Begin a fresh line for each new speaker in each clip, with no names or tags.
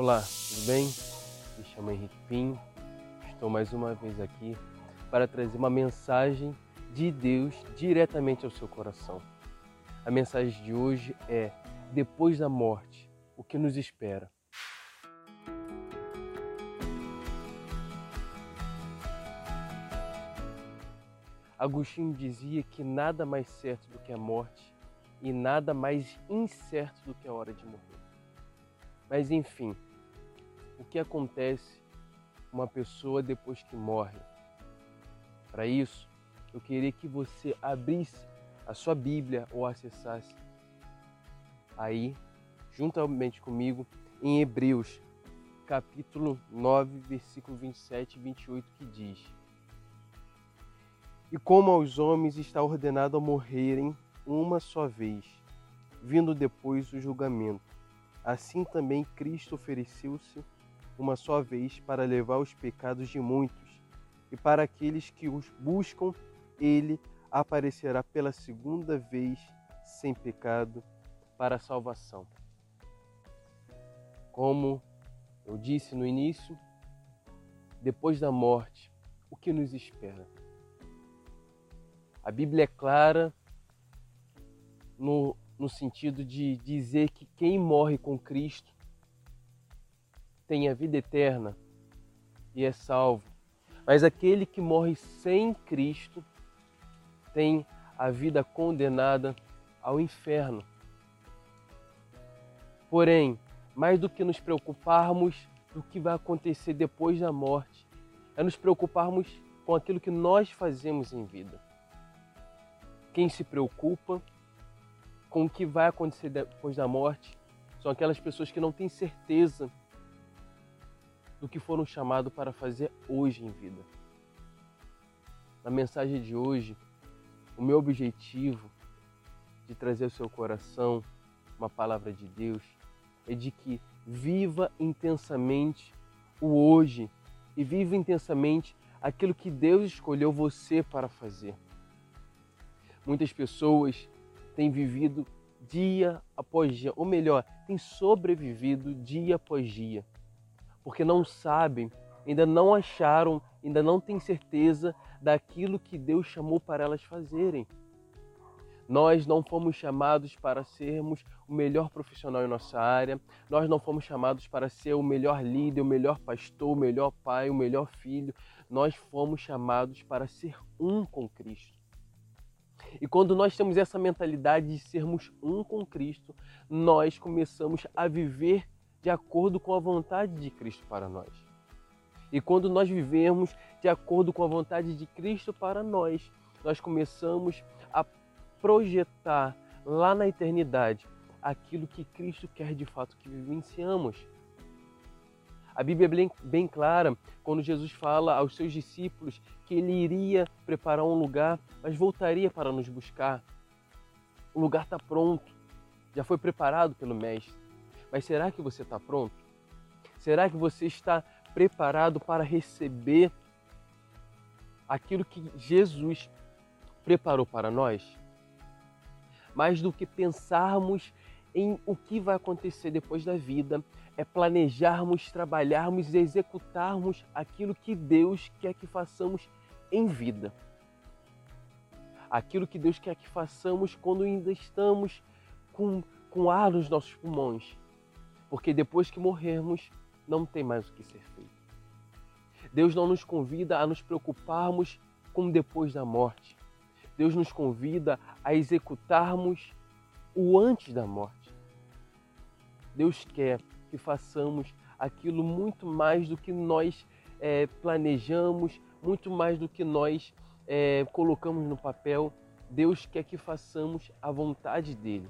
Olá, tudo bem? Me chamo Henrique Pinho. Estou mais uma vez aqui para trazer uma mensagem de Deus diretamente ao seu coração. A mensagem de hoje é: depois da morte, o que nos espera? Agostinho dizia que nada mais certo do que a morte e nada mais incerto do que a hora de morrer. Mas enfim, o que acontece uma pessoa depois que morre? Para isso, eu queria que você abrisse a sua Bíblia ou acessasse aí, juntamente comigo, em Hebreus, capítulo 9, versículo 27 e 28, que diz: E como aos homens está ordenado a morrerem uma só vez, vindo depois o julgamento, assim também Cristo ofereceu-se uma só vez para levar os pecados de muitos, e para aqueles que os buscam, ele aparecerá pela segunda vez sem pecado para a salvação. Como eu disse no início, depois da morte, o que nos espera? A Bíblia é clara no, no sentido de dizer que quem morre com Cristo tem a vida eterna e é salvo. Mas aquele que morre sem Cristo tem a vida condenada ao inferno. Porém, mais do que nos preocuparmos do que vai acontecer depois da morte, é nos preocuparmos com aquilo que nós fazemos em vida. Quem se preocupa com o que vai acontecer depois da morte são aquelas pessoas que não têm certeza do que foram chamados para fazer hoje em vida. Na mensagem de hoje, o meu objetivo de trazer ao seu coração uma palavra de Deus é de que viva intensamente o hoje e viva intensamente aquilo que Deus escolheu você para fazer. Muitas pessoas têm vivido dia após dia, ou melhor, têm sobrevivido dia após dia porque não sabem, ainda não acharam, ainda não têm certeza daquilo que Deus chamou para elas fazerem. Nós não fomos chamados para sermos o melhor profissional em nossa área, nós não fomos chamados para ser o melhor líder, o melhor pastor, o melhor pai, o melhor filho. Nós fomos chamados para ser um com Cristo. E quando nós temos essa mentalidade de sermos um com Cristo, nós começamos a viver de acordo com a vontade de Cristo para nós. E quando nós vivemos de acordo com a vontade de Cristo para nós, nós começamos a projetar lá na eternidade aquilo que Cristo quer de fato que vivenciamos. A Bíblia é bem, bem clara quando Jesus fala aos seus discípulos que ele iria preparar um lugar, mas voltaria para nos buscar. O lugar está pronto, já foi preparado pelo Mestre. Mas será que você está pronto? Será que você está preparado para receber aquilo que Jesus preparou para nós? Mais do que pensarmos em o que vai acontecer depois da vida, é planejarmos, trabalharmos e executarmos aquilo que Deus quer que façamos em vida. Aquilo que Deus quer que façamos quando ainda estamos com, com ar nos nossos pulmões porque depois que morrermos, não tem mais o que ser feito. Deus não nos convida a nos preocuparmos com depois da morte. Deus nos convida a executarmos o antes da morte. Deus quer que façamos aquilo muito mais do que nós é, planejamos, muito mais do que nós é, colocamos no papel. Deus quer que façamos a vontade dele.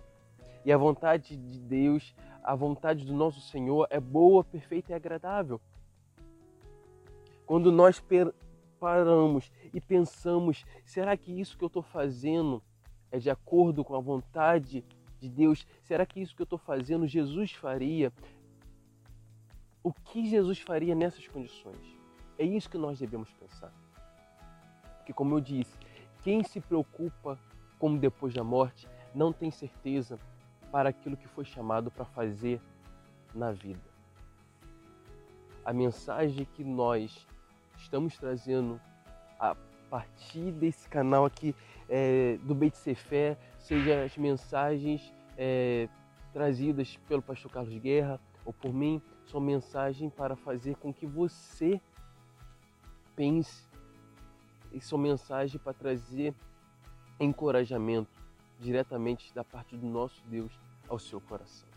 E a vontade de Deus, a vontade do nosso Senhor é boa, perfeita e agradável. Quando nós paramos e pensamos, será que isso que eu estou fazendo é de acordo com a vontade de Deus? Será que isso que eu estou fazendo Jesus faria? O que Jesus faria nessas condições? É isso que nós devemos pensar. Porque, como eu disse, quem se preocupa com depois da morte não tem certeza para aquilo que foi chamado para fazer na vida. a mensagem que nós estamos trazendo a partir desse canal aqui é, do Beit Sefer, seja as mensagens é, trazidas pelo pastor Carlos Guerra ou por mim, são mensagens para fazer com que você pense e são mensagens para trazer encorajamento diretamente da parte do nosso Deus ao seu coração.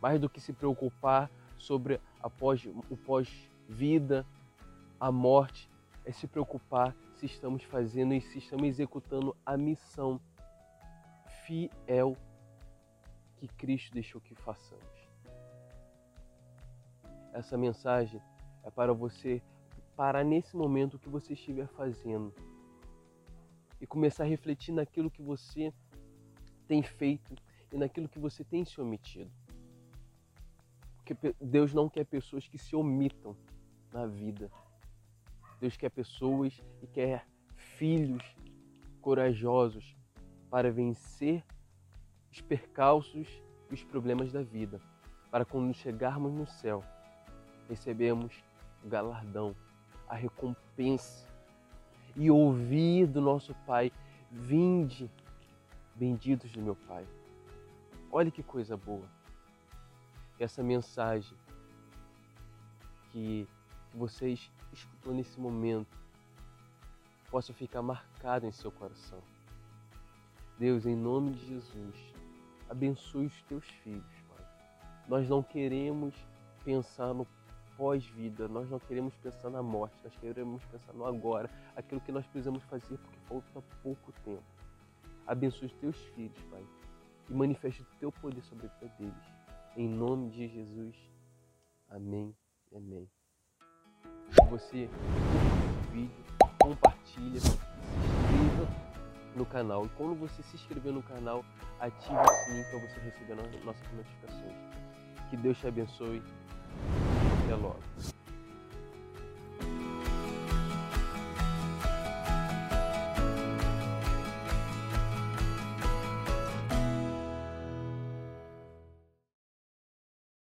Mais do que se preocupar sobre pós, o pós-vida, a morte, é se preocupar se estamos fazendo e se estamos executando a missão fiel que Cristo deixou que façamos. Essa mensagem é para você parar nesse momento o que você estiver fazendo e começar a refletir naquilo que você tem feito e naquilo que você tem se omitido. Porque Deus não quer pessoas que se omitam na vida. Deus quer pessoas e quer filhos corajosos para vencer os percalços e os problemas da vida, para quando chegarmos no céu, recebemos o galardão, a recompensa e ouvir do nosso Pai: Vinde, benditos do meu Pai. Olha que coisa boa. Essa mensagem que, vocês escutou nesse momento possa ficar marcada em seu coração. Deus, em nome de Jesus, abençoe os teus filhos, Pai. Nós não queremos pensar no pós-vida, nós não queremos pensar na morte, nós queremos pensar no agora, aquilo que nós precisamos fazer porque falta pouco tempo. Abençoe os teus filhos, Pai, e manifeste o teu poder sobre a vida deles. Em nome de Jesus. Amém amém. Se você curte o vídeo, compartilha, se inscreva no canal. E quando você se inscrever no canal, ative o sininho para você receber nossas notificações. Que Deus te abençoe.